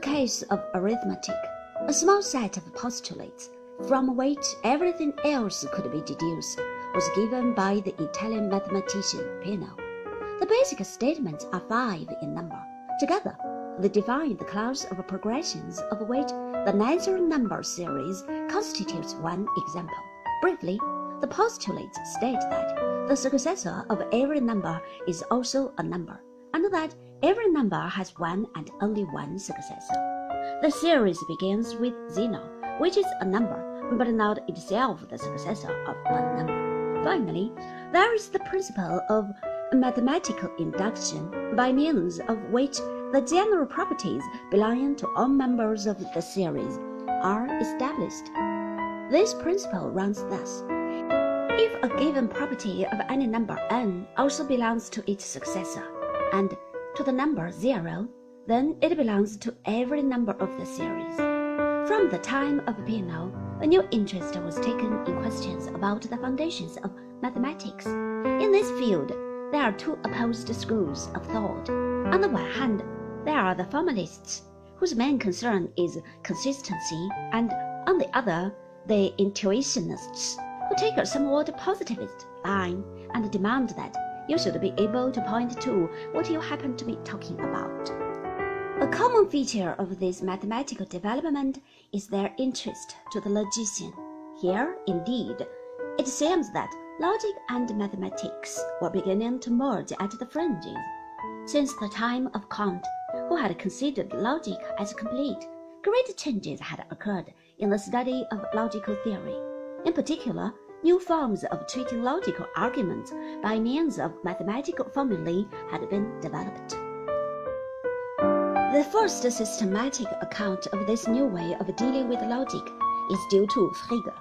the case of arithmetic, a small set of postulates from which everything else could be deduced was given by the Italian mathematician Peano. The basic statements are five in number. Together, they define the class of progressions of which the natural number series constitutes one example. Briefly, the postulates state that the successor of every number is also a number, and that every number has one and only one successor. The series begins with zero, which is a number, but not itself the successor of one number. Finally, there is the principle of mathematical induction, by means of which the general properties belonging to all members of the series are established. This principle runs thus. If a given property of any number n also belongs to its successor, and to the number 0, then it belongs to every number of the series. From the time of Peano, a new interest was taken in questions about the foundations of mathematics. In this field, there are two opposed schools of thought. On the one hand, there are the formalists, whose main concern is consistency, and on the other, the intuitionists, who take a somewhat positivist line and demand that you should be able to point to what you happen to be talking about. A common feature of this mathematical development is their interest to the logician. Here, indeed, it seems that logic and mathematics were beginning to merge at the fringes. Since the time of Kant, who had considered logic as complete, great changes had occurred in the study of logical theory. In particular, new forms of treating logical arguments by means of mathematical formulae had been developed. The first systematic account of this new way of dealing with logic is due to Frege,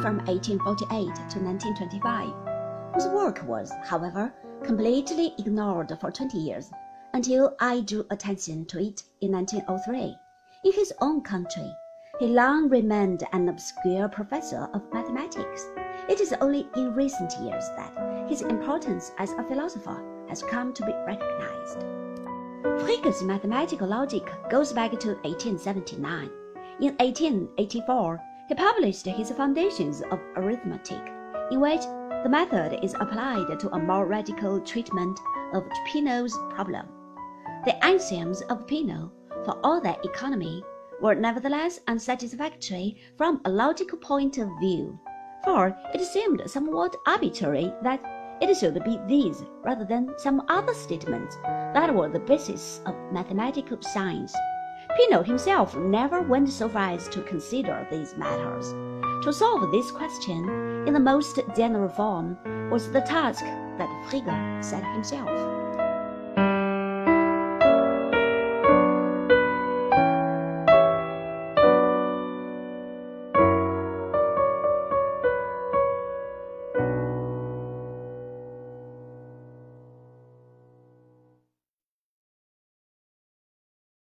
from 1848 to 1925, whose work was, however, completely ignored for 20 years until I drew attention to it in 1903. In his own country, he long remained an obscure professor of mathematics. It is only in recent years that his importance as a philosopher has come to be recognized. Frege's mathematical logic goes back to 1879. In 1884, he published his Foundations of Arithmetic, in which the method is applied to a more radical treatment of Peano's problem. The axioms of Peano, for all their economy, were nevertheless unsatisfactory from a logical point of view, for it seemed somewhat arbitrary that it should be these rather than some other statements that were the basis of mathematical science. Peano himself never went so far as to consider these matters. To solve this question in the most general form was the task that Frege set himself.